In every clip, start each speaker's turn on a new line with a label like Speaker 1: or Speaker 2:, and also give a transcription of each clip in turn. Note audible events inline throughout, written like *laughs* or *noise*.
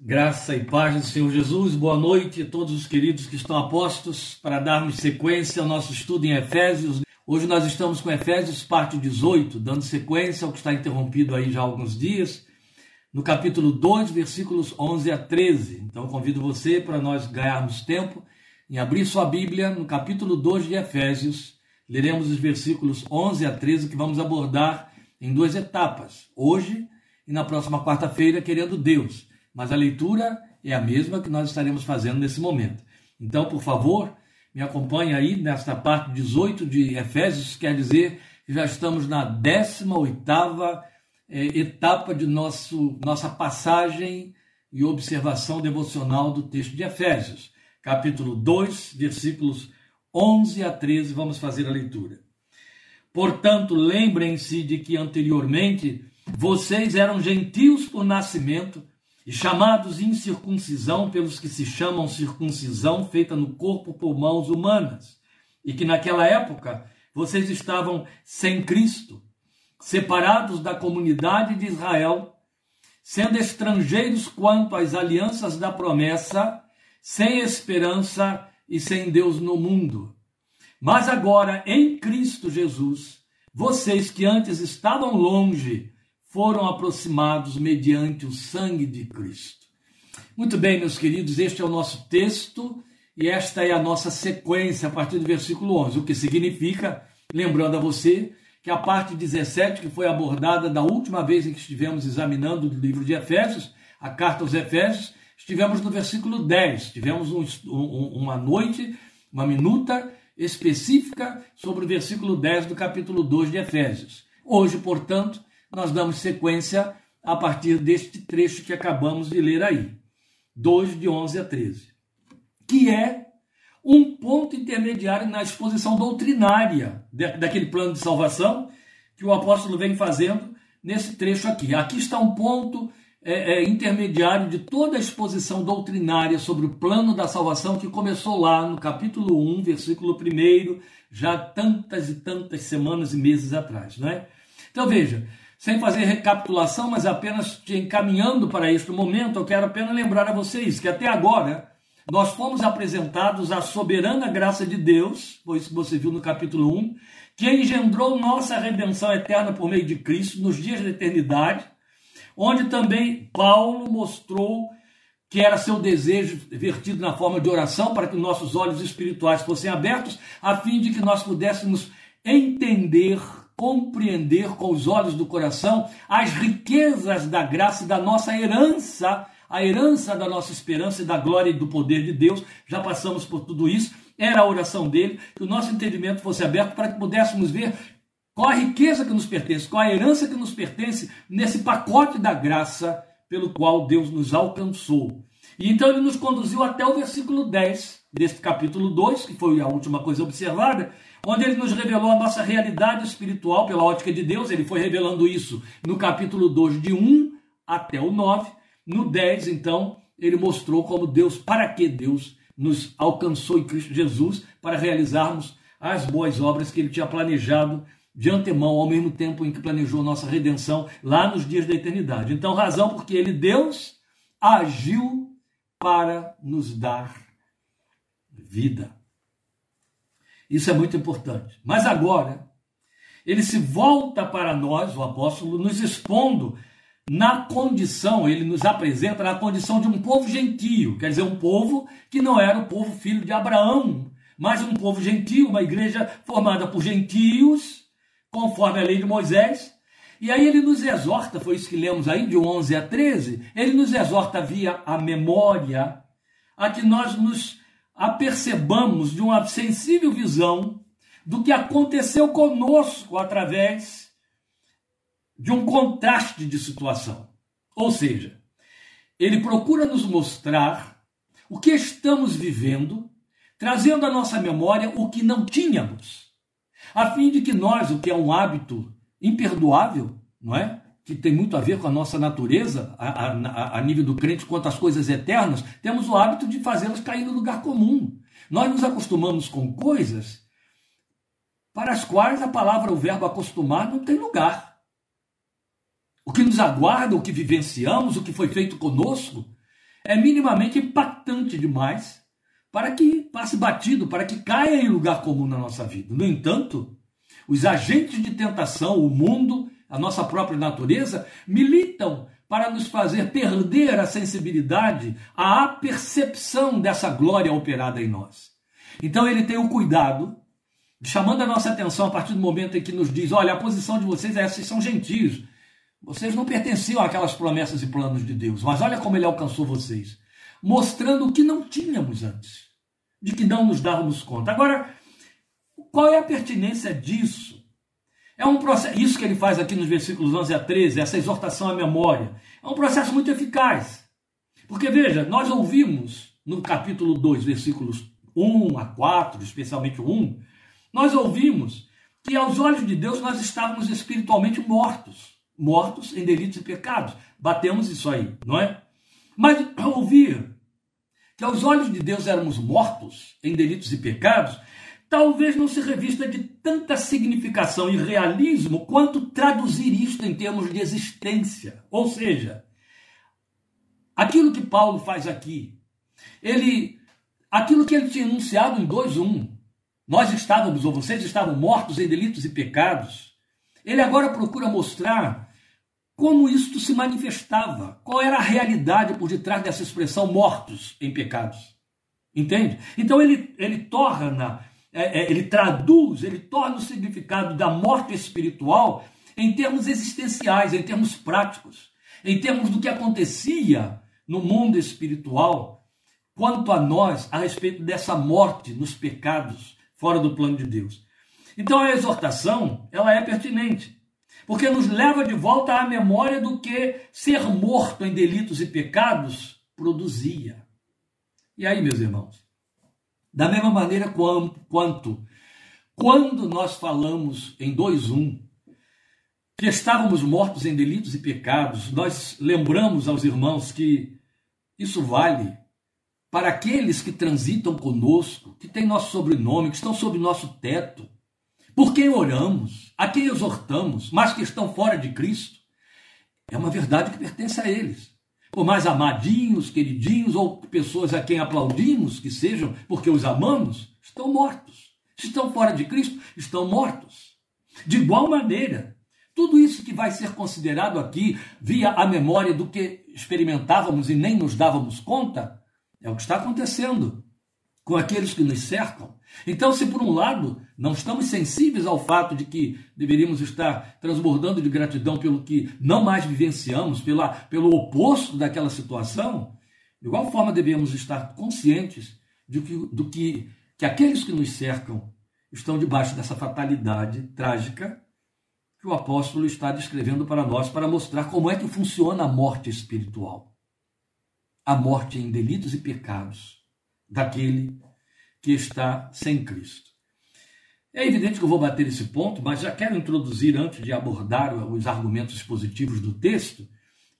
Speaker 1: Graça e paz do Senhor Jesus, boa noite a todos os queridos que estão apostos para darmos sequência ao nosso estudo em Efésios. Hoje nós estamos com Efésios, parte 18, dando sequência ao que está interrompido aí já há alguns dias, no capítulo 2, versículos 11 a 13. Então convido você para nós ganharmos tempo em abrir sua Bíblia no capítulo 2 de Efésios. Leremos os versículos 11 a 13 que vamos abordar em duas etapas, hoje e na próxima quarta-feira, querendo Deus mas a leitura é a mesma que nós estaremos fazendo nesse momento. Então, por favor, me acompanhe aí nesta parte 18 de Efésios, quer dizer que já estamos na 18ª é, etapa de nosso, nossa passagem e observação devocional do texto de Efésios, capítulo 2, versículos 11 a 13, vamos fazer a leitura. Portanto, lembrem-se de que anteriormente vocês eram gentios por nascimento, e chamados incircuncisão pelos que se chamam circuncisão feita no corpo por mãos humanas, e que naquela época vocês estavam sem Cristo, separados da comunidade de Israel, sendo estrangeiros quanto às alianças da promessa, sem esperança e sem Deus no mundo. Mas agora, em Cristo Jesus, vocês que antes estavam longe, foram aproximados mediante o sangue de Cristo. Muito bem, meus queridos, este é o nosso texto e esta é a nossa sequência a partir do versículo 11, o que significa, lembrando a você, que a parte 17, que foi abordada da última vez em que estivemos examinando o livro de Efésios, a carta aos Efésios, estivemos no versículo 10, tivemos um, um, uma noite, uma minuta específica sobre o versículo 10 do capítulo 2 de Efésios. Hoje, portanto, nós damos sequência a partir deste trecho que acabamos de ler aí, 2 de 11 a 13, que é um ponto intermediário na exposição doutrinária daquele plano de salvação que o apóstolo vem fazendo nesse trecho aqui. Aqui está um ponto é, é, intermediário de toda a exposição doutrinária sobre o plano da salvação que começou lá no capítulo 1, versículo 1, já tantas e tantas semanas e meses atrás, não é? Então veja, sem fazer recapitulação, mas apenas te encaminhando para este momento, eu quero apenas lembrar a vocês que até agora nós fomos apresentados à soberana graça de Deus, foi isso que você viu no capítulo 1, que engendrou nossa redenção eterna por meio de Cristo nos dias da eternidade, onde também Paulo mostrou que era seu desejo vertido na forma de oração para que nossos olhos espirituais fossem abertos, a fim de que nós pudéssemos entender compreender com os olhos do coração as riquezas da graça e da nossa herança, a herança da nossa esperança e da glória e do poder de Deus. Já passamos por tudo isso. Era a oração dele, que o nosso entendimento fosse aberto para que pudéssemos ver qual a riqueza que nos pertence, qual a herança que nos pertence nesse pacote da graça pelo qual Deus nos alcançou. E então ele nos conduziu até o versículo 10 deste capítulo 2, que foi a última coisa observada, onde ele nos revelou a nossa realidade espiritual pela ótica de Deus. Ele foi revelando isso no capítulo 2, de 1 até o 9. No 10, então, ele mostrou como Deus, para que Deus nos alcançou em Cristo Jesus para realizarmos as boas obras que ele tinha planejado de antemão, ao mesmo tempo em que planejou nossa redenção lá nos dias da eternidade. Então, razão porque ele, Deus, agiu para nos dar vida. Isso é muito importante. Mas agora, ele se volta para nós, o apóstolo, nos expondo na condição, ele nos apresenta na condição de um povo gentio, quer dizer, um povo que não era o povo filho de Abraão, mas um povo gentio, uma igreja formada por gentios, conforme a lei de Moisés. E aí ele nos exorta, foi isso que lemos aí, de 11 a 13, ele nos exorta via a memória a que nós nos apercebamos de uma sensível visão do que aconteceu conosco através de um contraste de situação. Ou seja, ele procura nos mostrar o que estamos vivendo, trazendo à nossa memória o que não tínhamos, a fim de que nós, o que é um hábito imperdoável, não é? Que tem muito a ver com a nossa natureza, a, a, a nível do crente, quanto às coisas eternas, temos o hábito de fazê-las cair no lugar comum. Nós nos acostumamos com coisas para as quais a palavra, o verbo acostumar, não tem lugar. O que nos aguarda, o que vivenciamos, o que foi feito conosco, é minimamente impactante demais para que passe batido, para que caia em lugar comum na nossa vida. No entanto, os agentes de tentação, o mundo, a nossa própria natureza, militam para nos fazer perder a sensibilidade, a percepção dessa glória operada em nós. Então ele tem o cuidado, chamando a nossa atenção a partir do momento em que nos diz: olha, a posição de vocês é essa, vocês são gentios. Vocês não pertenciam àquelas promessas e planos de Deus, mas olha como ele alcançou vocês, mostrando o que não tínhamos antes, de que não nos dávamos conta. Agora, qual é a pertinência disso? É um processo, isso que ele faz aqui nos versículos 11 a 13, essa exortação à memória, é um processo muito eficaz. Porque veja, nós ouvimos no capítulo 2, versículos 1 a 4, especialmente o 1, nós ouvimos que aos olhos de Deus nós estávamos espiritualmente mortos, mortos em delitos e pecados. Batemos isso aí, não é? Mas ouvir que aos olhos de Deus éramos mortos em delitos e pecados, talvez não se revista de tanta significação e realismo quanto traduzir isto em termos de existência. Ou seja, aquilo que Paulo faz aqui, ele aquilo que ele tinha enunciado em 2:1, nós estávamos ou vocês estavam mortos em delitos e pecados. Ele agora procura mostrar como isto se manifestava, qual era a realidade por detrás dessa expressão mortos em pecados. Entende? Então ele, ele torna é, é, ele traduz, ele torna o significado da morte espiritual em termos existenciais, em termos práticos, em termos do que acontecia no mundo espiritual quanto a nós a respeito dessa morte nos pecados fora do plano de Deus. Então a exortação, ela é pertinente, porque nos leva de volta à memória do que ser morto em delitos e pecados produzia. E aí, meus irmãos, da mesma maneira quanto quando nós falamos em 2:1 que estávamos mortos em delitos e pecados, nós lembramos aos irmãos que isso vale para aqueles que transitam conosco, que têm nosso sobrenome, que estão sob nosso teto, por quem oramos, a quem exortamos, mas que estão fora de Cristo. É uma verdade que pertence a eles por mais amadinhos, queridinhos ou pessoas a quem aplaudimos que sejam, porque os amamos, estão mortos. Estão fora de Cristo, estão mortos. De igual maneira, tudo isso que vai ser considerado aqui via a memória do que experimentávamos e nem nos dávamos conta, é o que está acontecendo com aqueles que nos cercam. Então, se por um lado não estamos sensíveis ao fato de que deveríamos estar transbordando de gratidão pelo que não mais vivenciamos, pela, pelo oposto daquela situação, de igual forma devemos estar conscientes de que, do que, que aqueles que nos cercam estão debaixo dessa fatalidade trágica que o apóstolo está descrevendo para nós, para mostrar como é que funciona a morte espiritual. A morte em delitos e pecados daquele que está sem Cristo. É evidente que eu vou bater esse ponto, mas já quero introduzir, antes de abordar os argumentos positivos do texto,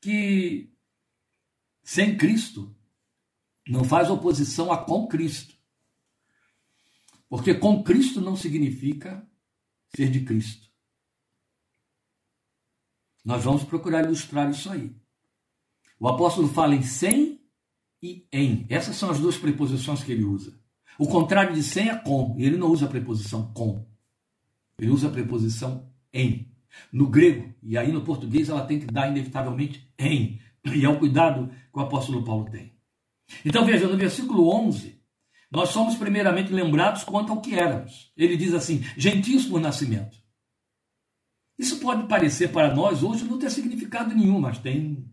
Speaker 1: que sem Cristo não faz oposição a com Cristo. Porque com Cristo não significa ser de Cristo. Nós vamos procurar ilustrar isso aí. O apóstolo fala em sem e em. Essas são as duas preposições que ele usa. O contrário de sem é com, ele não usa a preposição com. Ele usa a preposição em. No grego, e aí no português ela tem que dar inevitavelmente em. E é o cuidado que o apóstolo Paulo tem. Então veja, no versículo 11, nós somos primeiramente lembrados quanto ao que éramos. Ele diz assim: gentios por nascimento. Isso pode parecer para nós hoje não ter significado nenhum, mas tem.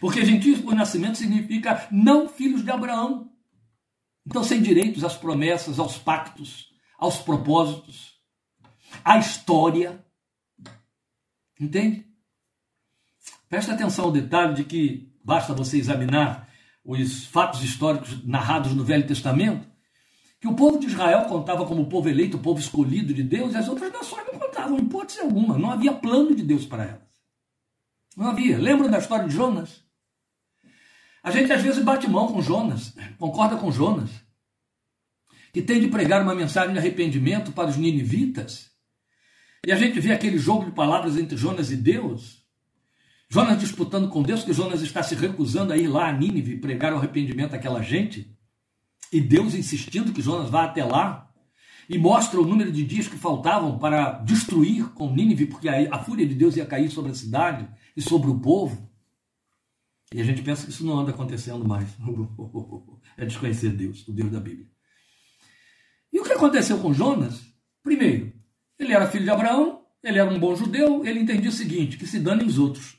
Speaker 1: Porque gentios por nascimento significa não filhos de Abraão. Então, sem direitos às promessas, aos pactos, aos propósitos, à história. Entende? Presta atenção ao detalhe de que basta você examinar os fatos históricos narrados no Velho Testamento, que o povo de Israel contava como povo eleito, povo escolhido de Deus, e as outras nações não contavam, em hipótese alguma. Não havia plano de Deus para elas. Não havia. Lembram da história de Jonas? A gente às vezes bate mão com Jonas, concorda com Jonas, que tem de pregar uma mensagem de arrependimento para os ninivitas. E a gente vê aquele jogo de palavras entre Jonas e Deus. Jonas disputando com Deus, que Jonas está se recusando a ir lá a Nínive pregar o arrependimento àquela gente, e Deus insistindo que Jonas vá até lá, e mostra o número de dias que faltavam para destruir com Nínive, porque a fúria de Deus ia cair sobre a cidade e sobre o povo. E a gente pensa que isso não anda acontecendo mais. *laughs* É desconhecer Deus, o Deus da Bíblia. E o que aconteceu com Jonas? Primeiro, ele era filho de Abraão, ele era um bom judeu, ele entendia o seguinte: que se danem os outros.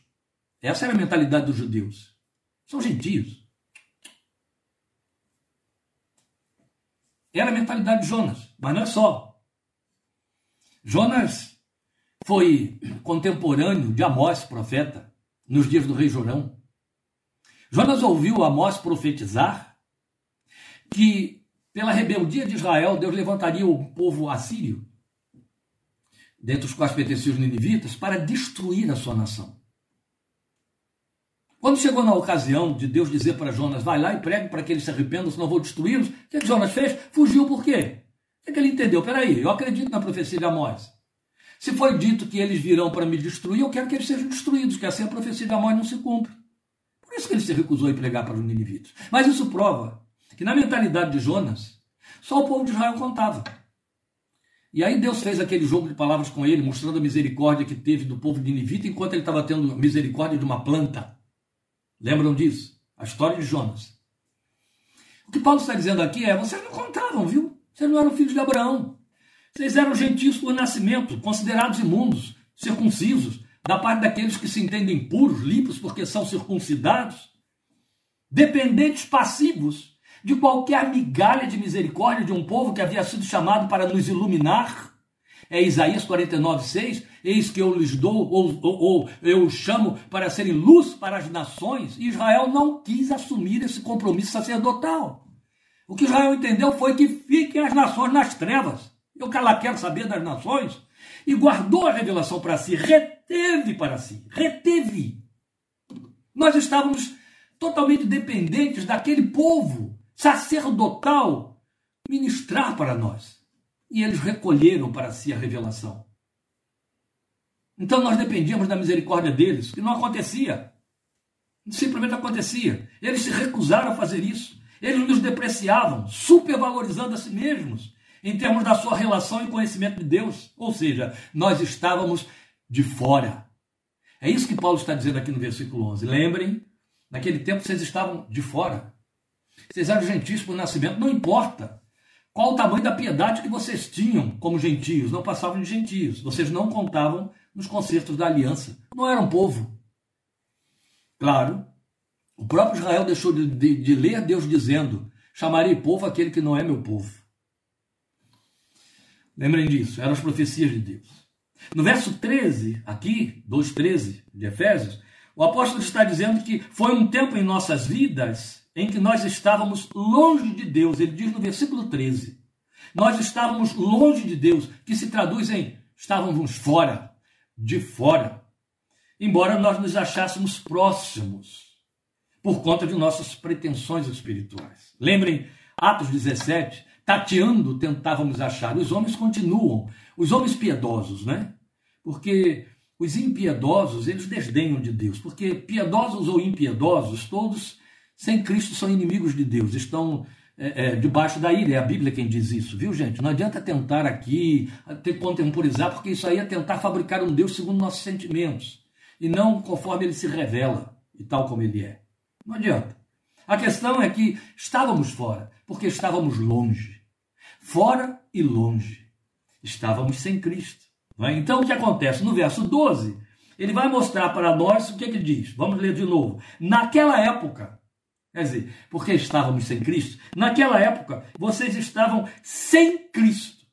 Speaker 1: Essa era a mentalidade dos judeus. São gentios. Era a mentalidade de Jonas, mas não é só. Jonas foi contemporâneo de Amós, profeta, nos dias do rei Jorão. Jonas ouviu Amós profetizar que, pela rebeldia de Israel, Deus levantaria o povo assírio, dentre os quais pertenciam os ninivitas, para destruir a sua nação. Quando chegou na ocasião de Deus dizer para Jonas, vai lá e pregue para que eles se arrependam, senão vou destruí-los, o que, é que Jonas fez? Fugiu por quê? O que, é que ele entendeu? Peraí, eu acredito na profecia de Amós. Se foi dito que eles virão para me destruir, eu quero que eles sejam destruídos, que assim a profecia de Amós não se cumpre. Por isso que ele se recusou a pregar para os ninivitas. Mas isso prova que na mentalidade de Jonas, só o povo de Israel contava. E aí Deus fez aquele jogo de palavras com ele, mostrando a misericórdia que teve do povo de Ninivita, enquanto ele estava tendo misericórdia de uma planta. Lembram disso? A história de Jonas. O que Paulo está dizendo aqui é: vocês não contavam, viu? Vocês não eram filhos de Abraão. Vocês eram gentios por nascimento, considerados imundos, circuncisos, da parte daqueles que se entendem puros, limpos, porque são circuncidados, dependentes passivos de qualquer migalha de misericórdia de um povo que havia sido chamado para nos iluminar. É Isaías 49, 6. Eis que eu lhes dou, ou, ou, ou eu chamo para serem luz para as nações. Israel não quis assumir esse compromisso sacerdotal. O que Israel entendeu foi que fiquem as nações nas trevas. Eu que ela quer saber das nações. E guardou a revelação para si, reteve para si, reteve. Nós estávamos totalmente dependentes daquele povo sacerdotal ministrar para nós. E eles recolheram para si a revelação. Então nós dependíamos da misericórdia deles, que não acontecia. Simplesmente acontecia. Eles se recusaram a fazer isso. Eles nos depreciavam, supervalorizando a si mesmos, em termos da sua relação e conhecimento de Deus. Ou seja, nós estávamos de fora. É isso que Paulo está dizendo aqui no versículo 11. Lembrem, naquele tempo vocês estavam de fora. Vocês eram gentios por nascimento, não importa. Qual o tamanho da piedade que vocês tinham como gentios? Não passavam de gentios. Vocês não contavam nos concertos da aliança. Não era um povo. Claro, o próprio Israel deixou de, de, de ler Deus dizendo: chamarei povo aquele que não é meu povo. Lembrem disso, eram as profecias de Deus. No verso 13, aqui, 2,13 de Efésios, o apóstolo está dizendo que foi um tempo em nossas vidas em que nós estávamos longe de Deus. Ele diz no versículo 13: Nós estávamos longe de Deus, que se traduz em estávamos fora de fora, embora nós nos achássemos próximos por conta de nossas pretensões espirituais. Lembrem, Atos 17, tateando tentávamos achar. Os homens continuam, os homens piedosos, né? Porque os impiedosos, eles desdenham de Deus, porque piedosos ou impiedosos, todos sem Cristo são inimigos de Deus, estão é, é, debaixo da ira. É a Bíblia quem diz isso, viu, gente? Não adianta tentar aqui ter, contemporizar, porque isso aí é tentar fabricar um Deus segundo nossos sentimentos e não conforme ele se revela e tal como ele é. Não adianta. A questão é que estávamos fora, porque estávamos longe. Fora e longe. Estávamos sem Cristo. É? Então o que acontece? No verso 12, ele vai mostrar para nós o que, ele diz. Vamos ler de novo. Naquela época, Quer dizer, porque estávamos sem Cristo, naquela época vocês estavam sem Cristo,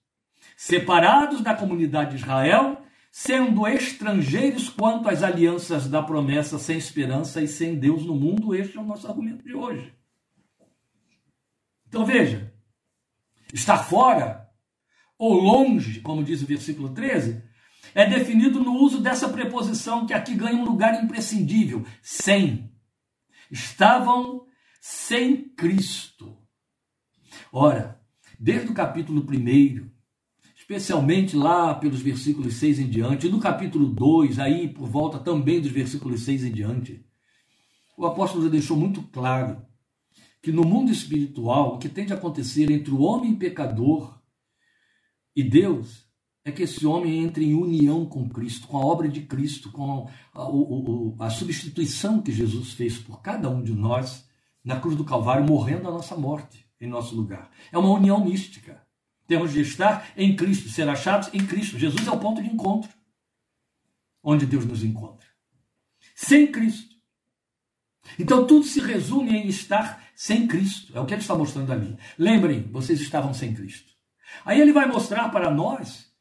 Speaker 1: separados da comunidade de Israel, sendo estrangeiros quanto às alianças da promessa, sem esperança e sem Deus no mundo. Este é o nosso argumento de hoje. Então veja, estar fora ou longe, como diz o versículo 13, é definido no uso dessa preposição que aqui ganha um lugar imprescindível, sem. Estavam sem Cristo. Ora, desde o capítulo 1, especialmente lá pelos versículos 6 em diante, no capítulo 2, aí por volta também dos versículos 6 em diante, o apóstolo deixou muito claro que no mundo espiritual o que tem de acontecer entre o homem pecador e Deus é que esse homem entre em união com Cristo, com a obra de Cristo, com a, a, a substituição que Jesus fez por cada um de nós na cruz do Calvário, morrendo a nossa morte em nosso lugar. É uma união mística. Temos de estar em Cristo, ser achados em Cristo. Jesus é o ponto de encontro, onde Deus nos encontra. Sem Cristo. Então tudo se resume em estar sem Cristo. É o que ele está mostrando ali. Lembrem, vocês estavam sem Cristo. Aí ele vai mostrar para nós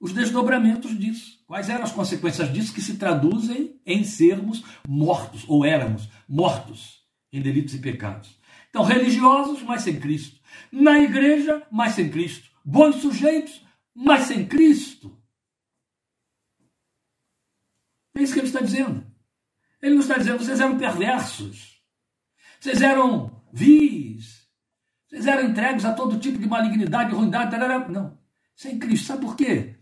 Speaker 1: os desdobramentos disso. Quais eram as consequências disso que se traduzem em sermos mortos, ou éramos mortos em delitos e pecados. Então, religiosos, mas sem Cristo. Na igreja, mas sem Cristo. Bons sujeitos, mas sem Cristo. É isso que ele está dizendo. Ele não está dizendo, vocês eram perversos. Vocês eram vis. Vocês eram entregues a todo tipo de malignidade, ruindade. Tarará. Não. Sem Cristo. Sabe por quê?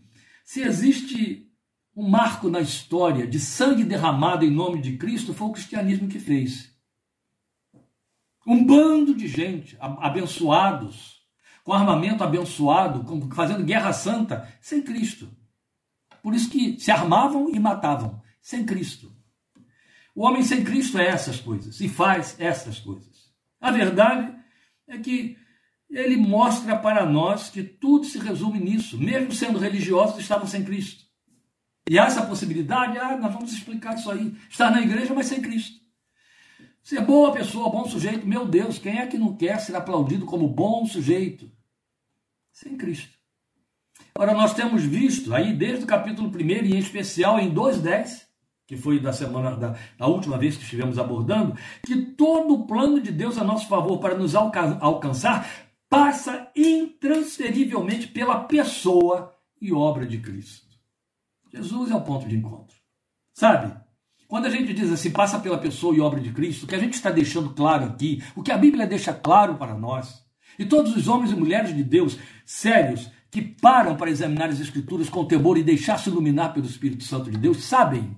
Speaker 1: Se existe um marco na história de sangue derramado em nome de Cristo, foi o cristianismo que fez. Um bando de gente, abençoados, com armamento abençoado, fazendo guerra santa, sem Cristo. Por isso que se armavam e matavam, sem Cristo. O homem sem Cristo é essas coisas e faz essas coisas. A verdade é que ele mostra para nós que tudo se resume nisso. Mesmo sendo religiosos, estavam sem Cristo. E há essa possibilidade, ah, nós vamos explicar isso aí. Estar na igreja, mas sem Cristo. Ser boa pessoa, bom sujeito, meu Deus, quem é que não quer ser aplaudido como bom sujeito? Sem Cristo. Ora, nós temos visto aí, desde o capítulo 1 e em especial em 2.10, que foi da semana, da, da, última vez que estivemos abordando, que todo o plano de Deus a nosso favor para nos alca alcançar passa intransferivelmente pela pessoa e obra de Cristo. Jesus é o ponto de encontro. Sabe? Quando a gente diz assim, passa pela pessoa e obra de Cristo, o que a gente está deixando claro aqui, o que a Bíblia deixa claro para nós, e todos os homens e mulheres de Deus sérios que param para examinar as Escrituras com temor e deixar-se iluminar pelo Espírito Santo de Deus, sabem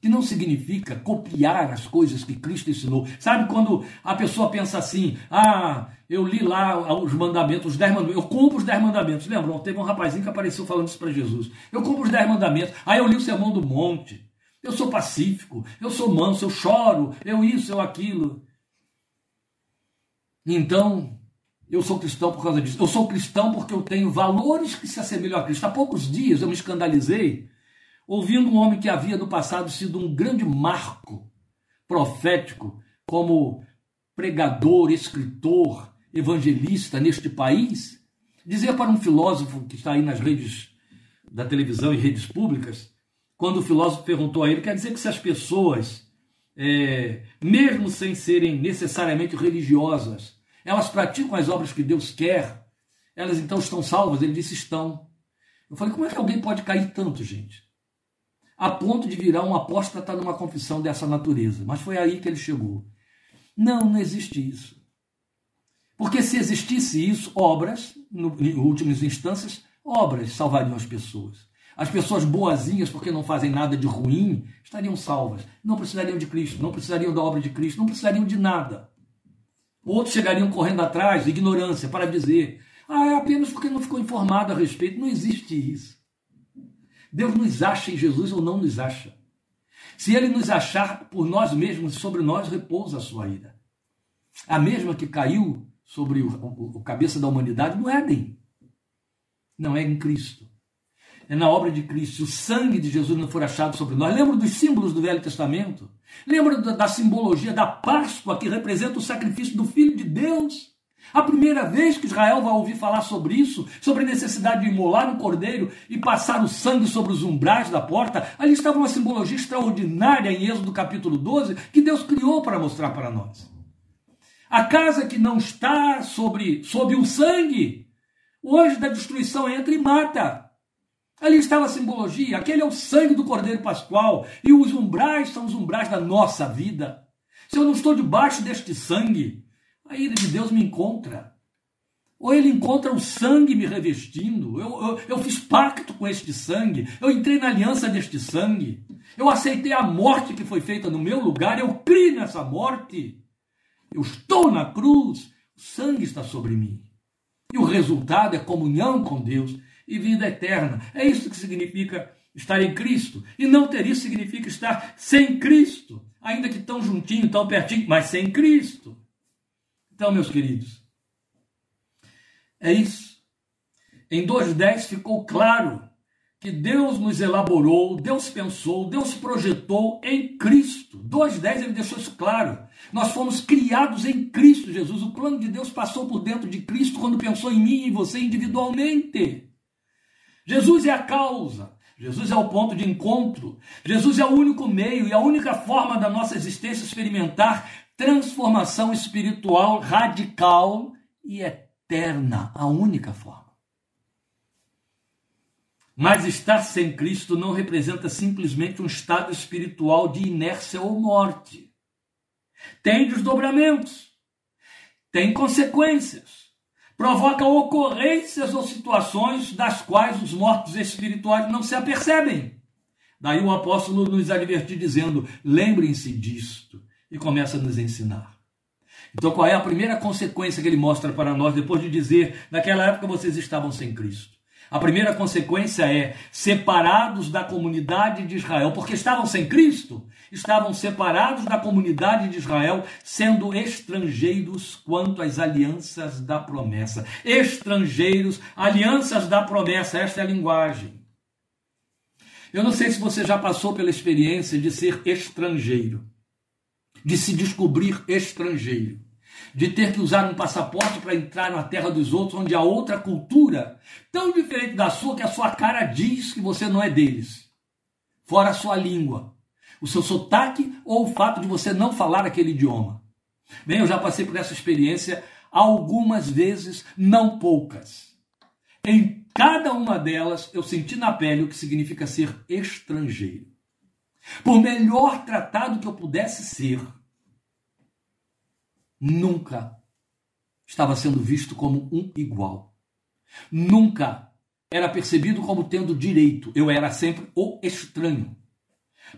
Speaker 1: que não significa copiar as coisas que Cristo ensinou. Sabe quando a pessoa pensa assim: ah, eu li lá os mandamentos, os dez mandamentos, eu cumpro os dez mandamentos. Lembram? Teve um rapazinho que apareceu falando isso para Jesus. Eu cumpro os dez mandamentos. Aí eu li o Sermão do Monte. Eu sou pacífico, eu sou manso, eu choro, eu isso, eu aquilo. Então, eu sou cristão por causa disso. Eu sou cristão porque eu tenho valores que se assemelham a Cristo. Há poucos dias eu me escandalizei ouvindo um homem que havia no passado sido um grande marco profético como pregador, escritor, evangelista neste país, dizer para um filósofo que está aí nas redes da televisão e redes públicas quando o filósofo perguntou a ele, quer dizer que se as pessoas, é, mesmo sem serem necessariamente religiosas, elas praticam as obras que Deus quer, elas então estão salvas? Ele disse: estão. Eu falei: como é que alguém pode cair tanto, gente? A ponto de virar um apóstata numa confissão dessa natureza. Mas foi aí que ele chegou. Não, não existe isso. Porque se existisse isso, obras, no, em últimas instâncias, obras salvariam as pessoas. As pessoas boazinhas, porque não fazem nada de ruim, estariam salvas. Não precisariam de Cristo, não precisariam da obra de Cristo, não precisariam de nada. Outros chegariam correndo atrás, ignorância, para dizer: ah, é apenas porque não ficou informado a respeito. Não existe isso. Deus nos acha em Jesus ou não nos acha. Se ele nos achar por nós mesmos, sobre nós repousa a sua ira. A mesma que caiu sobre o, o, o cabeça da humanidade no Éden. Não é em Cristo é na obra de Cristo, o sangue de Jesus não for achado sobre nós. Lembra dos símbolos do Velho Testamento? Lembra da, da simbologia da Páscoa que representa o sacrifício do Filho de Deus? A primeira vez que Israel vai ouvir falar sobre isso, sobre a necessidade de imolar um cordeiro e passar o sangue sobre os umbrais da porta, ali estava uma simbologia extraordinária em Êxodo capítulo 12 que Deus criou para mostrar para nós. A casa que não está sobre, sobre o sangue, o da destruição entra e mata. Ali estava a simbologia, aquele é o sangue do Cordeiro Pascual, e os umbrais são os umbrais da nossa vida. Se eu não estou debaixo deste sangue, a ira de Deus me encontra. Ou ele encontra o sangue me revestindo. Eu, eu, eu, fiz pacto com este sangue. Eu entrei na aliança deste sangue. Eu aceitei a morte que foi feita no meu lugar. Eu criei nessa morte. Eu estou na cruz. O sangue está sobre mim. E o resultado é comunhão com Deus e vida eterna. É isso que significa estar em Cristo. E não ter isso significa estar sem Cristo. Ainda que tão juntinho, tão pertinho, mas sem Cristo. Então, meus queridos, é isso. Em 2.10 ficou claro que Deus nos elaborou, Deus pensou, Deus projetou em Cristo. 2.10 ele deixou isso claro. Nós fomos criados em Cristo Jesus. O plano de Deus passou por dentro de Cristo quando pensou em mim e em você individualmente. Jesus é a causa. Jesus é o ponto de encontro. Jesus é o único meio e a única forma da nossa existência experimentar transformação espiritual radical e eterna. A única forma. Mas estar sem Cristo não representa simplesmente um estado espiritual de inércia ou morte. Tem desdobramentos, tem consequências, provoca ocorrências ou situações das quais os mortos espirituais não se apercebem. Daí o apóstolo nos advertir dizendo: lembrem-se disto, e começa a nos ensinar. Então, qual é a primeira consequência que ele mostra para nós depois de dizer: naquela época vocês estavam sem Cristo? A primeira consequência é separados da comunidade de Israel, porque estavam sem Cristo, estavam separados da comunidade de Israel, sendo estrangeiros quanto às alianças da promessa. Estrangeiros, alianças da promessa, esta é a linguagem. Eu não sei se você já passou pela experiência de ser estrangeiro, de se descobrir estrangeiro de ter que usar um passaporte para entrar na terra dos outros, onde há outra cultura, tão diferente da sua que a sua cara diz que você não é deles. Fora a sua língua, o seu sotaque ou o fato de você não falar aquele idioma. Bem, eu já passei por essa experiência algumas vezes, não poucas. Em cada uma delas, eu senti na pele o que significa ser estrangeiro. Por melhor tratado que eu pudesse ser, nunca estava sendo visto como um igual. Nunca era percebido como tendo direito. Eu era sempre o estranho.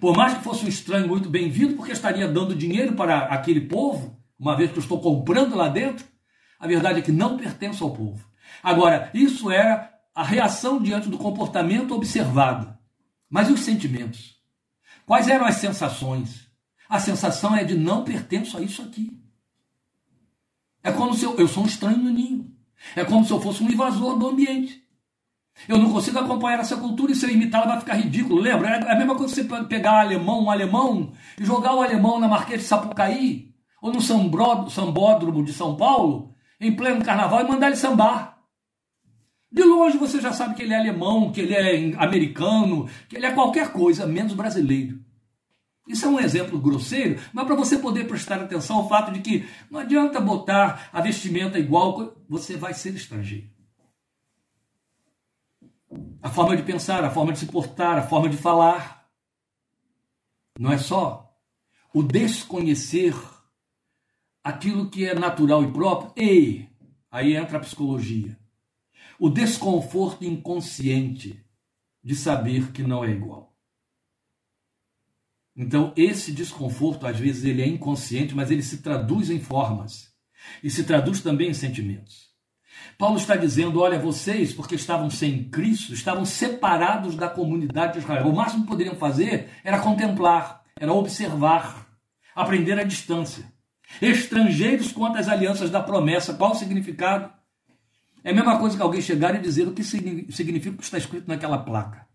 Speaker 1: Por mais que fosse um estranho muito bem-vindo, porque estaria dando dinheiro para aquele povo, uma vez que eu estou comprando lá dentro, a verdade é que não pertenço ao povo. Agora, isso era a reação diante do comportamento observado. Mas e os sentimentos? Quais eram as sensações? A sensação é de não pertenço a isso aqui. É como se eu, eu sou um estranho no ninho. É como se eu fosse um invasor do ambiente. Eu não consigo acompanhar essa cultura e se eu imitar ela vai ficar ridículo. Lembra? É a mesma coisa que você pegar alemão, um alemão, e jogar o alemão na Marquês de Sapucaí, ou no Sambódromo de São Paulo, em pleno carnaval, e mandar ele sambar. De longe você já sabe que ele é alemão, que ele é americano, que ele é qualquer coisa, menos brasileiro. Isso é um exemplo grosseiro, mas para você poder prestar atenção ao fato de que não adianta botar a vestimenta igual, você vai ser estrangeiro. A forma de pensar, a forma de se portar, a forma de falar. Não é só o desconhecer aquilo que é natural e próprio, e aí entra a psicologia. O desconforto inconsciente de saber que não é igual. Então, esse desconforto, às vezes, ele é inconsciente, mas ele se traduz em formas e se traduz também em sentimentos. Paulo está dizendo: olha, vocês, porque estavam sem Cristo, estavam separados da comunidade de Israel. O máximo que poderiam fazer era contemplar, era observar, aprender à distância. Estrangeiros quanto às alianças da promessa. Qual o significado? É a mesma coisa que alguém chegar e dizer o que significa o que está escrito naquela placa.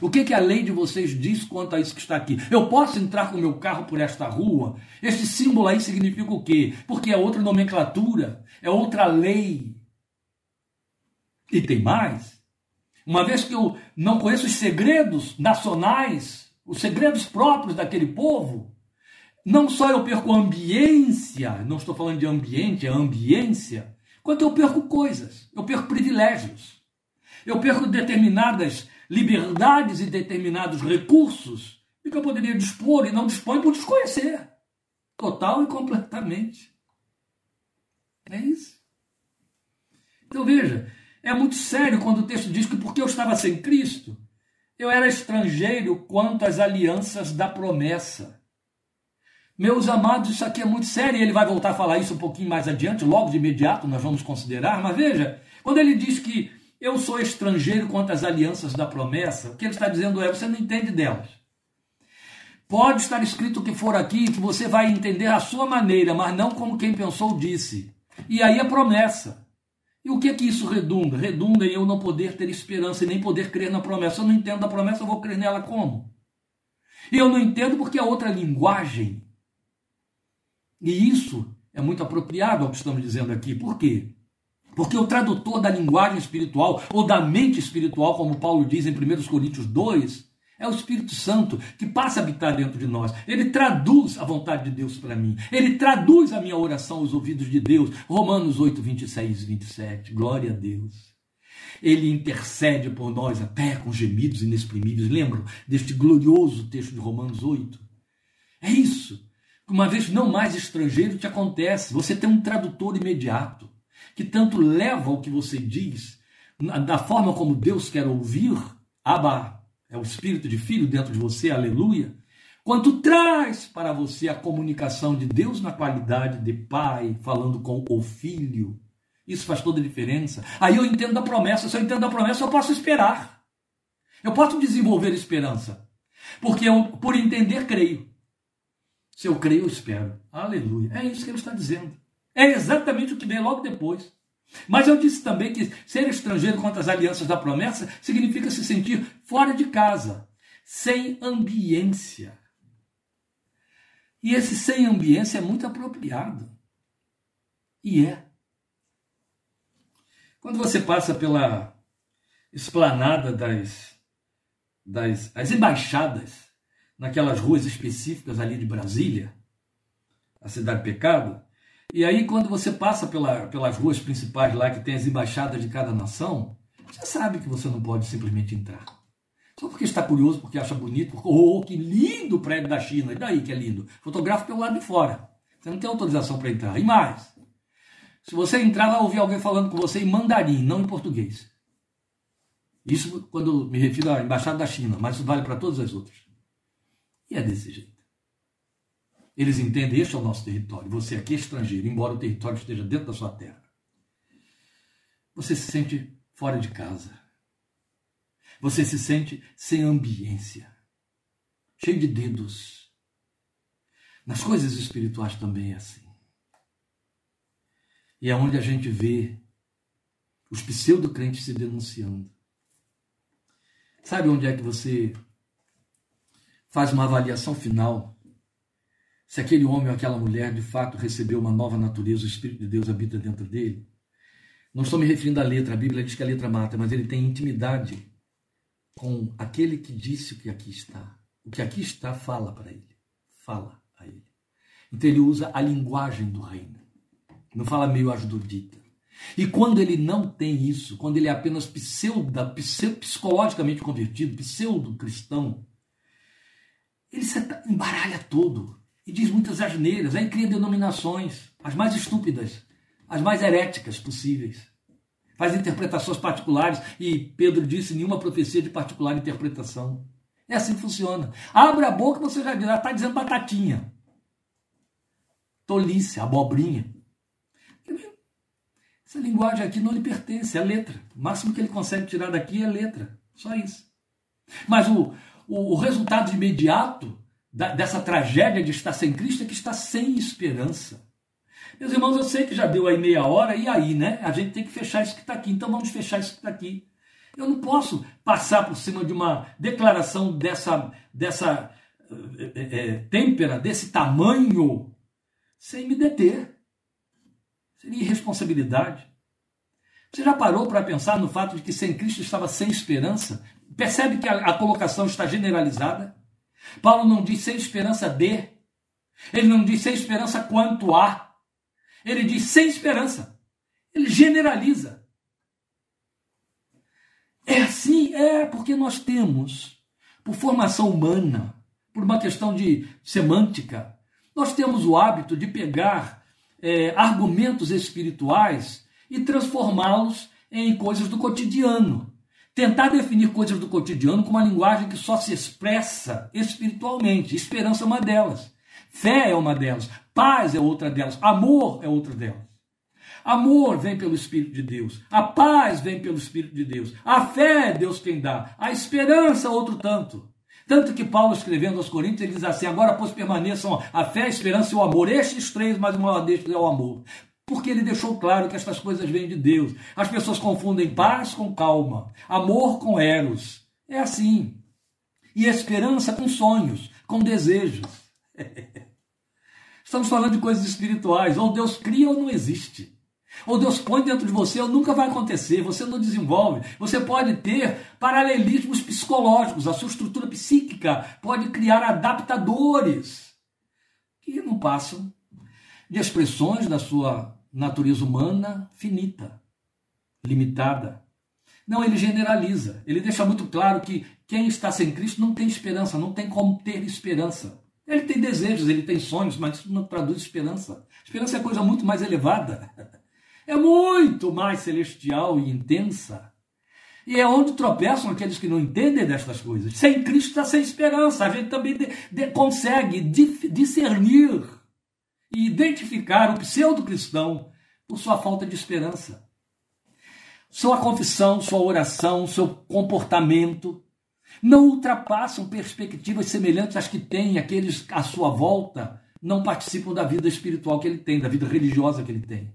Speaker 1: O que, que a lei de vocês diz quanto a isso que está aqui? Eu posso entrar com meu carro por esta rua? Este símbolo aí significa o quê? Porque é outra nomenclatura, é outra lei. E tem mais. Uma vez que eu não conheço os segredos nacionais, os segredos próprios daquele povo, não só eu perco a ambiência, não estou falando de ambiente, é ambiência, quanto eu perco coisas, eu perco privilégios, eu perco determinadas liberdades e determinados recursos que eu poderia dispor e não dispõe por desconhecer. Total e completamente. É isso. Então veja, é muito sério quando o texto diz que porque eu estava sem Cristo, eu era estrangeiro quanto às alianças da promessa. Meus amados, isso aqui é muito sério, e ele vai voltar a falar isso um pouquinho mais adiante, logo de imediato nós vamos considerar, mas veja, quando ele diz que eu sou estrangeiro quanto às alianças da promessa, o que ele está dizendo é: você não entende delas. Pode estar escrito o que for aqui, que você vai entender a sua maneira, mas não como quem pensou disse. E aí a promessa. E o que é que isso redunda? Redunda em eu não poder ter esperança e nem poder crer na promessa. Eu não entendo a promessa, eu vou crer nela como? E eu não entendo porque é outra linguagem. E isso é muito apropriado ao que estamos dizendo aqui. Por quê? Porque o tradutor da linguagem espiritual, ou da mente espiritual, como Paulo diz em 1 Coríntios 2, é o Espírito Santo que passa a habitar dentro de nós. Ele traduz a vontade de Deus para mim. Ele traduz a minha oração aos ouvidos de Deus. Romanos 8, 26 e 27. Glória a Deus. Ele intercede por nós até com gemidos inexprimíveis. Lembram deste glorioso texto de Romanos 8? É isso. Uma vez não mais estrangeiro te acontece. Você tem um tradutor imediato que tanto leva o que você diz da forma como Deus quer ouvir, Abba, é o espírito de filho dentro de você, aleluia, quanto traz para você a comunicação de Deus na qualidade de pai, falando com o filho. Isso faz toda a diferença. Aí eu entendo a promessa, se eu entendo a promessa, eu posso esperar. Eu posso desenvolver esperança. Porque eu, por entender, creio. Se eu creio, eu espero. Aleluia. É isso que ele está dizendo. É exatamente o que vem logo depois. Mas eu disse também que ser estrangeiro contra as alianças da promessa significa se sentir fora de casa, sem ambiência. E esse sem ambiência é muito apropriado. E é. Quando você passa pela esplanada das, das as embaixadas, naquelas ruas específicas ali de Brasília, a cidade pecado, e aí, quando você passa pela, pelas ruas principais lá, que tem as embaixadas de cada nação, você sabe que você não pode simplesmente entrar. Só porque está curioso, porque acha bonito, porque, oh, que lindo o prédio da China, e daí que é lindo? Fotografa pelo lado de fora. Você não tem autorização para entrar. E mais, se você entrar, vai ouvir alguém falando com você em mandarim, não em português. Isso quando me refiro à embaixada da China, mas isso vale para todas as outras. E é desse jeito. Eles entendem, este é o nosso território. Você aqui é estrangeiro, embora o território esteja dentro da sua terra. Você se sente fora de casa. Você se sente sem ambiência, cheio de dedos. Nas coisas espirituais também é assim. E é onde a gente vê os pseudo-crentes se denunciando. Sabe onde é que você faz uma avaliação final se aquele homem ou aquela mulher de fato recebeu uma nova natureza, o Espírito de Deus habita dentro dele. Não estou me referindo à letra, a Bíblia diz que a letra mata, mas ele tem intimidade com aquele que disse o que aqui está. O que aqui está fala para ele, fala a ele. Então ele usa a linguagem do reino, não fala meio ajudodita. E quando ele não tem isso, quando ele é apenas pseudo, psicologicamente convertido, pseudo-cristão, ele se embaralha todo e diz muitas asneiras, aí cria denominações, as mais estúpidas, as mais heréticas possíveis. Faz interpretações particulares e Pedro disse nenhuma profecia de particular interpretação. É assim que funciona. Abre a boca você já está dizendo batatinha. Tolice, abobrinha. Essa linguagem aqui não lhe pertence, é letra. O máximo que ele consegue tirar daqui é letra. Só isso. Mas o, o, o resultado imediato da, dessa tragédia de estar sem Cristo é que está sem esperança. Meus irmãos, eu sei que já deu aí meia hora, e aí, né? A gente tem que fechar isso que está aqui, então vamos fechar isso que está aqui. Eu não posso passar por cima de uma declaração dessa, dessa é, é, têmpera, desse tamanho, sem me deter. Seria irresponsabilidade. Você já parou para pensar no fato de que sem Cristo estava sem esperança? Percebe que a, a colocação está generalizada? Paulo não diz sem esperança de, ele não diz sem esperança quanto a, ele diz sem esperança. Ele generaliza. É assim, é porque nós temos, por formação humana, por uma questão de semântica, nós temos o hábito de pegar é, argumentos espirituais e transformá-los em coisas do cotidiano. Tentar definir coisas do cotidiano com uma linguagem que só se expressa espiritualmente. Esperança é uma delas. Fé é uma delas. Paz é outra delas. Amor é outra delas. Amor vem pelo Espírito de Deus. A paz vem pelo Espírito de Deus. A fé Deus quem dá. A esperança outro tanto. Tanto que Paulo, escrevendo aos Coríntios, ele diz assim: agora, pois permaneçam a fé, a esperança e o amor. Estes três, mas o maior destes é o amor. Porque ele deixou claro que estas coisas vêm de Deus. As pessoas confundem paz com calma, amor com eros. É assim. E esperança com sonhos, com desejos. *laughs* Estamos falando de coisas espirituais. Ou Deus cria ou não existe. Ou Deus põe dentro de você, ou nunca vai acontecer, você não desenvolve. Você pode ter paralelismos psicológicos, a sua estrutura psíquica pode criar adaptadores que não passam de expressões da sua natureza humana finita, limitada. Não, ele generaliza. Ele deixa muito claro que quem está sem Cristo não tem esperança, não tem como ter esperança. Ele tem desejos, ele tem sonhos, mas isso não traduz esperança. Esperança é coisa muito mais elevada. É muito mais celestial e intensa. E é onde tropeçam aqueles que não entendem destas coisas. Sem Cristo está sem esperança. A gente também de, de, consegue discernir e identificar o pseudo-cristão por sua falta de esperança. Sua confissão, sua oração, seu comportamento não ultrapassam perspectivas semelhantes às que têm aqueles à sua volta, não participam da vida espiritual que ele tem, da vida religiosa que ele tem.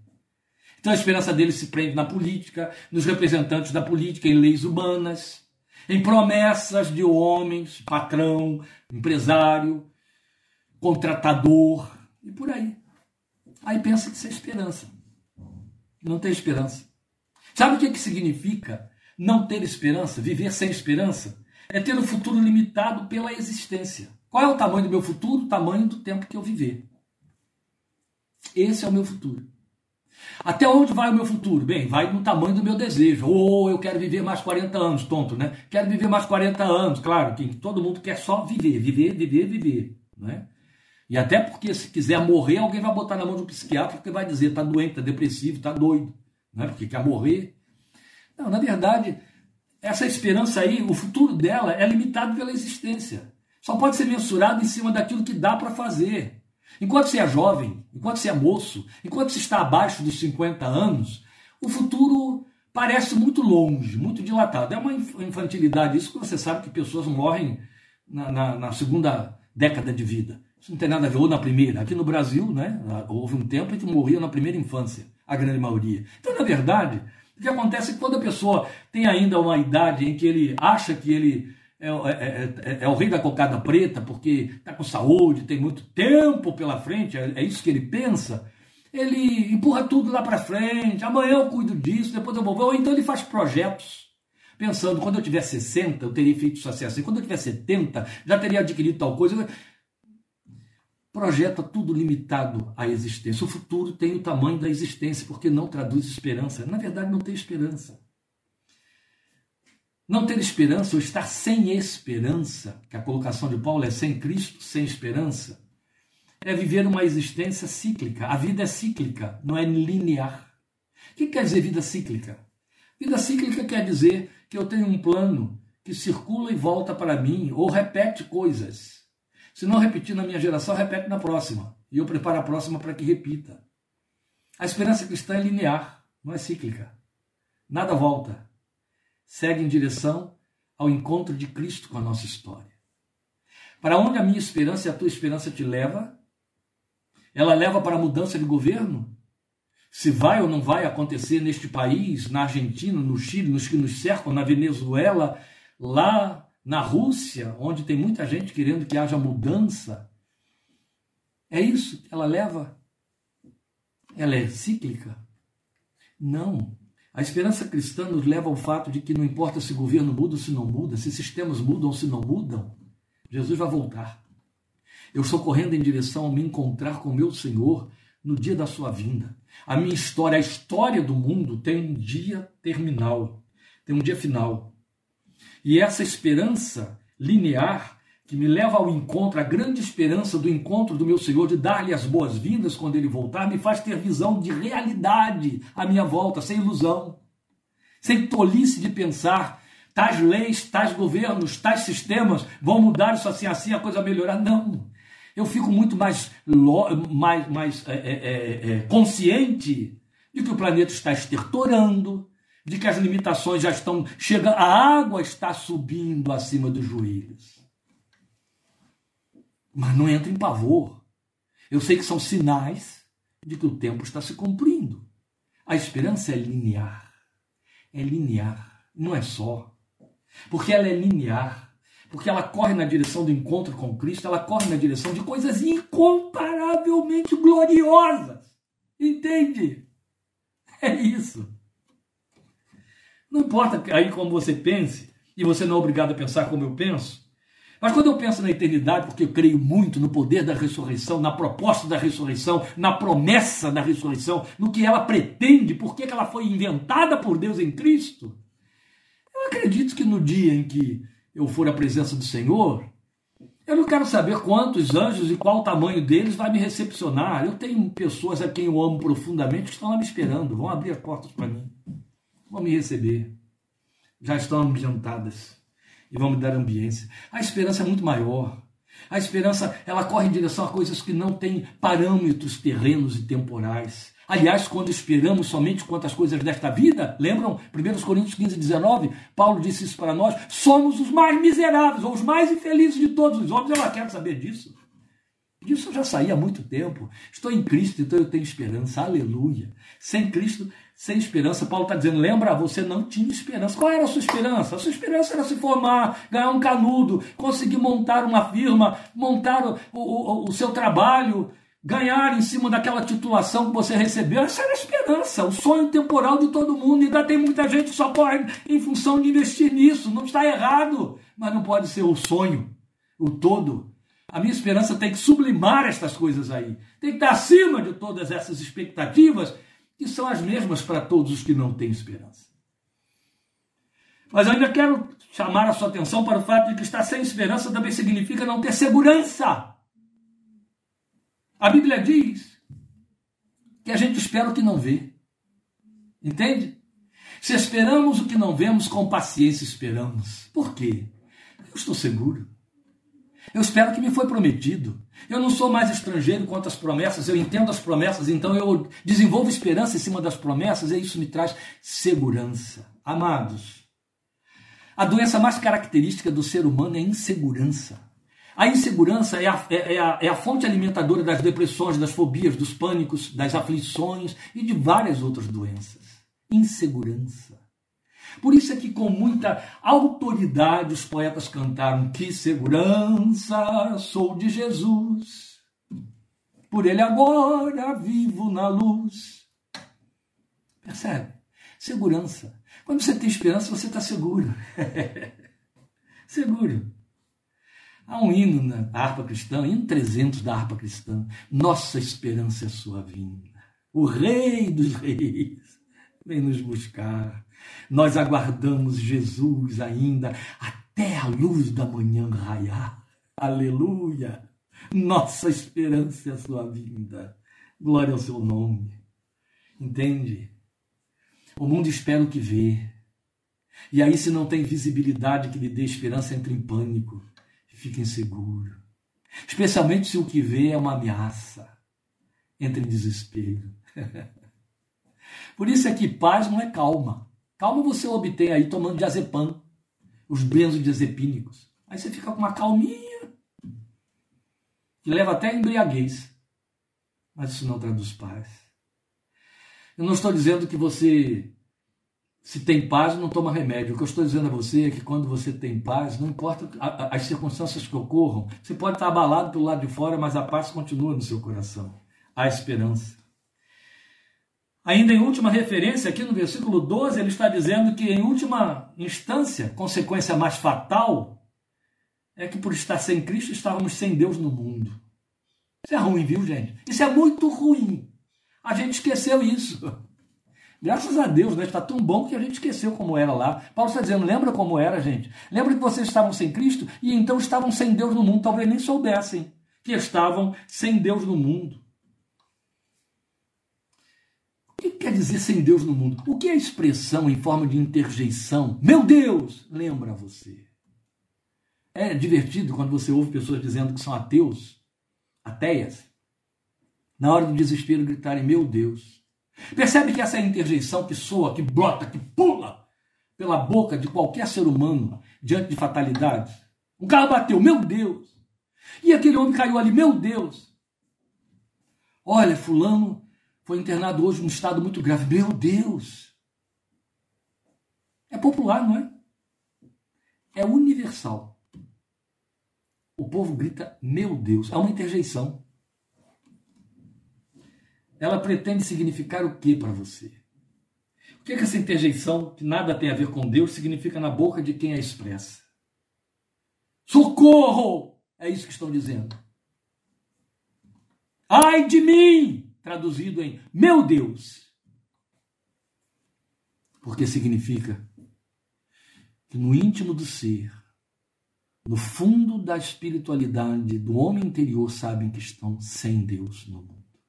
Speaker 1: Então a esperança dele se prende na política, nos representantes da política, em leis humanas, em promessas de homens, patrão, empresário, contratador e por aí. Aí pensa que isso é esperança. Não tem esperança. Sabe o que, que significa não ter esperança, viver sem esperança? É ter um futuro limitado pela existência. Qual é o tamanho do meu futuro? O tamanho do tempo que eu viver. Esse é o meu futuro. Até onde vai o meu futuro? Bem, vai no tamanho do meu desejo. Ou oh, eu quero viver mais 40 anos, tonto, né? Quero viver mais 40 anos, claro, que todo mundo quer só viver, viver, viver, viver, né? E até porque se quiser morrer, alguém vai botar na mão de um psiquiatra que vai dizer, tá doente, tá depressivo, tá doido, né? Porque quer morrer. Não, na verdade, essa esperança aí, o futuro dela é limitado pela existência. Só pode ser mensurado em cima daquilo que dá para fazer. Enquanto você é jovem, enquanto você é moço, enquanto você está abaixo dos 50 anos, o futuro parece muito longe, muito dilatado. É uma infantilidade isso que você sabe que pessoas morrem na, na, na segunda década de vida. Isso não tem nada a ver, ou na primeira. Aqui no Brasil, né, houve um tempo em que morriam na primeira infância, a grande maioria. Então, na verdade, o que acontece é que quando a pessoa tem ainda uma idade em que ele acha que ele é, é, é, é, o rei da cocada preta porque está com saúde, tem muito tempo pela frente, é, isso que ele pensa, ele empurra tudo lá para frente, amanhã eu cuido disso, depois eu vou ou então ele faz projetos, pensando, quando eu tiver 60, eu teria feito assim, assim, quando eu tiver 70, já teria adquirido tal coisa. Projeta tudo limitado à existência. O futuro tem o tamanho da existência, porque não traduz esperança. Na verdade, não tem esperança. Não ter esperança ou estar sem esperança, que a colocação de Paulo é sem Cristo, sem esperança, é viver uma existência cíclica. A vida é cíclica, não é linear. O que quer dizer vida cíclica? Vida cíclica quer dizer que eu tenho um plano que circula e volta para mim, ou repete coisas. Se não repetir na minha geração, repete na próxima. E eu preparo a próxima para que repita. A esperança cristã é linear, não é cíclica. Nada volta segue em direção ao encontro de Cristo com a nossa história. Para onde a minha esperança e a tua esperança te leva? Ela leva para a mudança de governo? Se vai ou não vai acontecer neste país, na Argentina, no Chile, nos que nos cercam, na Venezuela, lá na Rússia, onde tem muita gente querendo que haja mudança. É isso que ela leva? Ela é cíclica? Não. A esperança cristã nos leva ao fato de que não importa se o governo muda ou se não muda, se sistemas mudam ou se não mudam, Jesus vai voltar. Eu estou correndo em direção a me encontrar com meu Senhor no dia da sua vinda. A minha história, a história do mundo tem um dia terminal, tem um dia final. E essa esperança linear que me leva ao encontro, a grande esperança do encontro do meu Senhor, de dar-lhe as boas-vindas quando ele voltar, me faz ter visão de realidade à minha volta, sem ilusão, sem tolice de pensar tais leis, tais governos, tais sistemas vão mudar isso assim, assim, a coisa melhorar. Não. Eu fico muito mais, mais, mais é, é, é, é, consciente de que o planeta está estertorando, de que as limitações já estão chegando, a água está subindo acima dos joelhos. Mas não entra em pavor. Eu sei que são sinais de que o tempo está se cumprindo. A esperança é linear. É linear, não é só. Porque ela é linear. Porque ela corre na direção do encontro com Cristo, ela corre na direção de coisas incomparavelmente gloriosas. Entende? É isso. Não importa aí como você pense, e você não é obrigado a pensar como eu penso, mas quando eu penso na eternidade, porque eu creio muito no poder da ressurreição, na proposta da ressurreição, na promessa da ressurreição, no que ela pretende, por que ela foi inventada por Deus em Cristo, eu acredito que no dia em que eu for à presença do Senhor, eu não quero saber quantos anjos e qual o tamanho deles vai me recepcionar. Eu tenho pessoas a quem eu amo profundamente que estão lá me esperando, vão abrir as portas para mim, vão me receber. Já estão ambientadas e vão me dar ambiência. A esperança é muito maior. A esperança, ela corre em direção a coisas que não têm parâmetros terrenos e temporais. Aliás, quando esperamos somente quanto às coisas desta vida, lembram 1 Coríntios 15, 19? Paulo disse isso para nós: somos os mais miseráveis, ou os mais infelizes de todos os homens. Eu não quero saber disso. Disso eu já saí há muito tempo. Estou em Cristo, então eu tenho esperança. Aleluia. Sem Cristo, sem esperança. Paulo está dizendo: lembra, você não tinha esperança. Qual era a sua esperança? A sua esperança era se formar, ganhar um canudo, conseguir montar uma firma, montar o, o, o seu trabalho ganhar em cima daquela titulação que você recebeu, essa era a esperança, o sonho temporal de todo mundo. Ainda tem muita gente que só corre em função de investir nisso. Não está errado, mas não pode ser o sonho, o todo. A minha esperança tem que sublimar estas coisas aí. Tem que estar acima de todas essas expectativas, que são as mesmas para todos os que não têm esperança. Mas ainda quero chamar a sua atenção para o fato de que estar sem esperança também significa não ter segurança. A Bíblia diz que a gente espera o que não vê. Entende? Se esperamos o que não vemos, com paciência esperamos. Por quê? Eu estou seguro. Eu espero que me foi prometido. Eu não sou mais estrangeiro quanto às promessas, eu entendo as promessas, então eu desenvolvo esperança em cima das promessas e isso me traz segurança. Amados, a doença mais característica do ser humano é a insegurança. A insegurança é a, é, é, a, é a fonte alimentadora das depressões, das fobias, dos pânicos, das aflições e de várias outras doenças. Insegurança. Por isso é que, com muita autoridade, os poetas cantaram: Que segurança sou de Jesus, por ele agora vivo na luz. Percebe? Segurança. Quando você tem esperança, você está seguro. *laughs* seguro. Há um hino na harpa cristã, hino 300 da harpa cristã. Nossa esperança é sua vinda. O Rei dos Reis vem nos buscar. Nós aguardamos Jesus ainda até a luz da manhã raiar. Aleluia! Nossa esperança é a sua vinda. Glória ao seu nome. Entende? O mundo espera o que vê. E aí, se não tem visibilidade que lhe dê esperança, entra em pânico fique inseguro. Especialmente se o que vê é uma ameaça. Entra em desespero. *laughs* Por isso é que paz não é calma. Calma você obtém aí tomando diazepam, os benzodiazepínicos. Aí você fica com uma calminha que leva até a embriaguez. Mas isso não traduz paz. Eu não estou dizendo que você se tem paz, não toma remédio. O que eu estou dizendo a você é que quando você tem paz, não importa as circunstâncias que ocorram, você pode estar abalado pelo lado de fora, mas a paz continua no seu coração. Há esperança. Ainda em última referência, aqui no versículo 12, ele está dizendo que, em última instância, consequência mais fatal, é que por estar sem Cristo estávamos sem Deus no mundo. Isso é ruim, viu, gente? Isso é muito ruim. A gente esqueceu isso. Graças a Deus, né? Está tão bom que a gente esqueceu como era lá. Paulo está dizendo, lembra como era, gente? Lembra que vocês estavam sem Cristo e então estavam sem Deus no mundo, talvez nem soubessem que estavam sem Deus no mundo. O que quer dizer sem Deus no mundo? O que é a expressão em forma de interjeição? Meu Deus, lembra você. É divertido quando você ouve pessoas dizendo que são ateus, ateias, na hora do desespero gritarem, meu Deus. Percebe que essa interjeição que soa, que brota, que pula pela boca de qualquer ser humano diante de fatalidades? Um carro bateu, meu Deus. E aquele homem caiu ali, meu Deus. Olha, fulano foi internado hoje num estado muito grave, meu Deus. É popular, não é? É universal. O povo grita, meu Deus. É uma interjeição ela pretende significar o que para você? O que, é que essa interjeição, que nada tem a ver com Deus, significa na boca de quem a expressa? Socorro! É isso que estão dizendo. Ai de mim! Traduzido em meu Deus. Porque significa que no íntimo do ser, no fundo da espiritualidade do homem interior, sabem que estão sem Deus no mundo.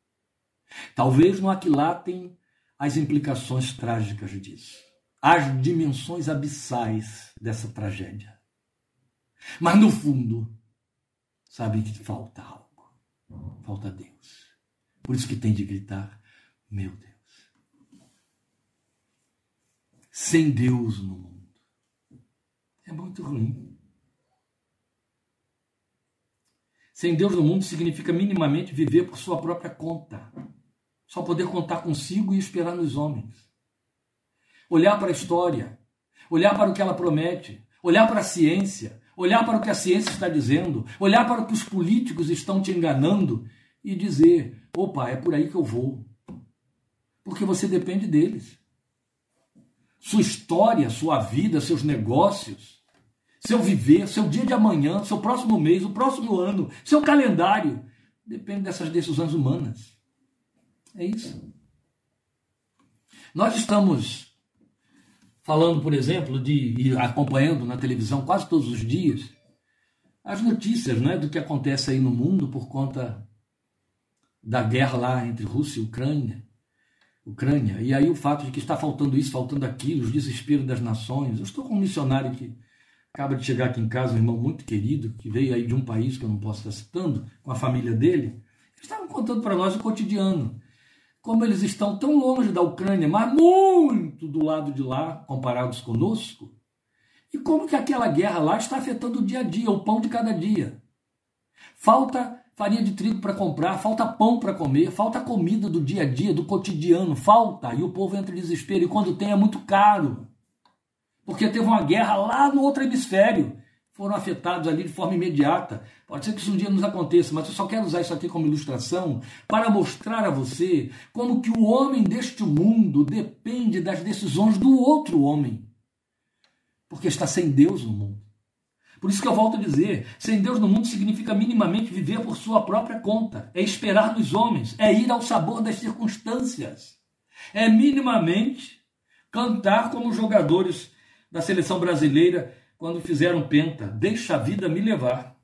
Speaker 1: Talvez não aquilatem as implicações trágicas disso, as dimensões abissais dessa tragédia. Mas no fundo, sabem que falta algo, falta Deus. Por isso que tem de gritar: Meu Deus. Sem Deus no mundo. É muito ruim. Sem Deus no mundo significa minimamente viver por sua própria conta. Só poder contar consigo e esperar nos homens. Olhar para a história, olhar para o que ela promete, olhar para a ciência, olhar para o que a ciência está dizendo, olhar para o que os políticos estão te enganando e dizer: opa, é por aí que eu vou. Porque você depende deles. Sua história, sua vida, seus negócios, seu viver, seu dia de amanhã, seu próximo mês, o próximo ano, seu calendário, depende dessas decisões humanas. É isso. Nós estamos falando, por exemplo, de ir acompanhando na televisão quase todos os dias as notícias né, do que acontece aí no mundo por conta da guerra lá entre Rússia e Ucrânia. Ucrânia. E aí o fato de que está faltando isso, faltando aquilo, os desesperos das nações. Eu estou com um missionário que acaba de chegar aqui em casa, um irmão muito querido, que veio aí de um país que eu não posso estar citando, com a família dele. Eles estavam contando para nós o cotidiano como eles estão tão longe da Ucrânia, mas muito do lado de lá, comparados conosco, e como que aquela guerra lá está afetando o dia a dia, o pão de cada dia. Falta farinha de trigo para comprar, falta pão para comer, falta comida do dia a dia, do cotidiano, falta, e o povo entra em desespero, e quando tem é muito caro. Porque teve uma guerra lá no outro hemisfério, foram afetados ali de forma imediata. Pode ser que isso um dia nos aconteça, mas eu só quero usar isso aqui como ilustração para mostrar a você como que o homem deste mundo depende das decisões do outro homem. Porque está sem Deus no mundo. Por isso que eu volto a dizer, sem Deus no mundo significa minimamente viver por sua própria conta, é esperar nos homens, é ir ao sabor das circunstâncias, é minimamente cantar como os jogadores da seleção brasileira quando fizeram penta, deixa a vida me levar.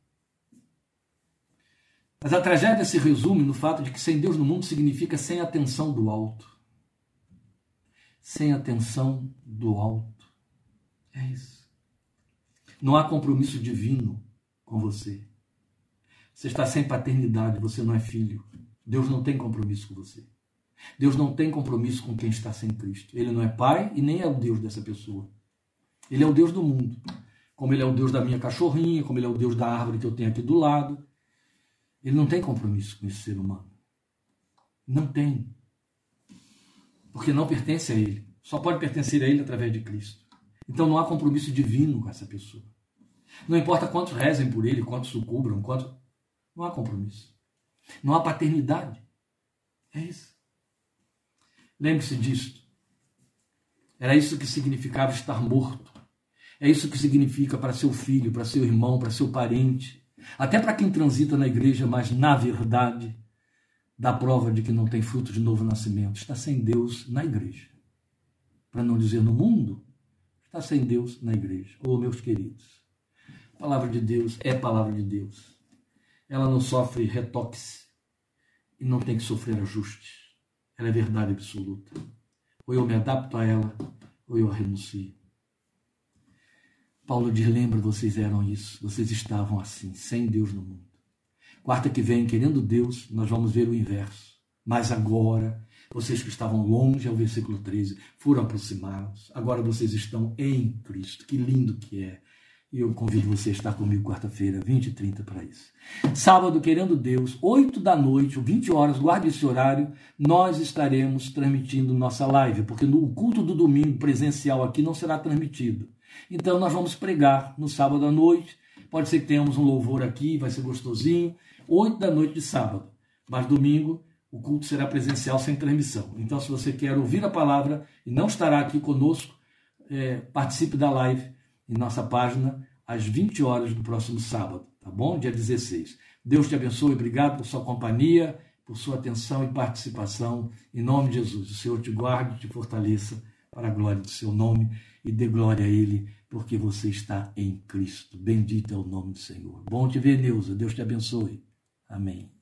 Speaker 1: Mas a tragédia se resume no fato de que sem Deus no mundo significa sem atenção do alto. Sem atenção do alto. É isso. Não há compromisso divino com você. Você está sem paternidade, você não é filho. Deus não tem compromisso com você. Deus não tem compromisso com quem está sem Cristo. Ele não é pai e nem é o Deus dessa pessoa. Ele é o Deus do mundo. Como ele é o Deus da minha cachorrinha, como ele é o Deus da árvore que eu tenho aqui do lado. Ele não tem compromisso com esse ser humano. Não tem. Porque não pertence a ele. Só pode pertencer a ele através de Cristo. Então não há compromisso divino com essa pessoa. Não importa quantos rezem por ele, quantos sucubram, quantos. Não há compromisso. Não há paternidade. É isso. Lembre-se disto. Era isso que significava estar morto. É isso que significa para seu filho, para seu irmão, para seu parente, até para quem transita na igreja, mas na verdade dá prova de que não tem fruto de novo nascimento, está sem Deus na igreja. para não dizer no mundo, está sem Deus na igreja. Ô, oh, meus queridos, a palavra de Deus é palavra de Deus. Ela não sofre retoques e não tem que sofrer ajustes. Ela é verdade absoluta. Ou eu me adapto a ela, ou eu renuncio. Paulo diz: lembra, vocês eram isso, vocês estavam assim, sem Deus no mundo. Quarta que vem, querendo Deus, nós vamos ver o inverso. Mas agora, vocês que estavam longe, ao versículo 13, foram aproximados. Agora vocês estão em Cristo. Que lindo que é. E eu convido você a estar comigo quarta-feira, 20 e 30 para isso. Sábado, querendo Deus, 8 da noite, ou 20 horas, guarde esse horário, nós estaremos transmitindo nossa live, porque no culto do domingo presencial aqui não será transmitido. Então nós vamos pregar no sábado à noite. Pode ser que tenhamos um louvor aqui, vai ser gostosinho. 8 da noite de sábado. Mas domingo o culto será presencial sem transmissão. Então, se você quer ouvir a palavra e não estará aqui conosco, é, participe da live em nossa página às 20 horas do próximo sábado, tá bom? Dia 16. Deus te abençoe, obrigado por sua companhia, por sua atenção e participação. Em nome de Jesus, o Senhor te guarde, te fortaleça para a glória do seu nome e dê glória a Ele, porque você está em Cristo. Bendito é o nome do Senhor. Bom te ver, Neuza. Deus te abençoe. Amém.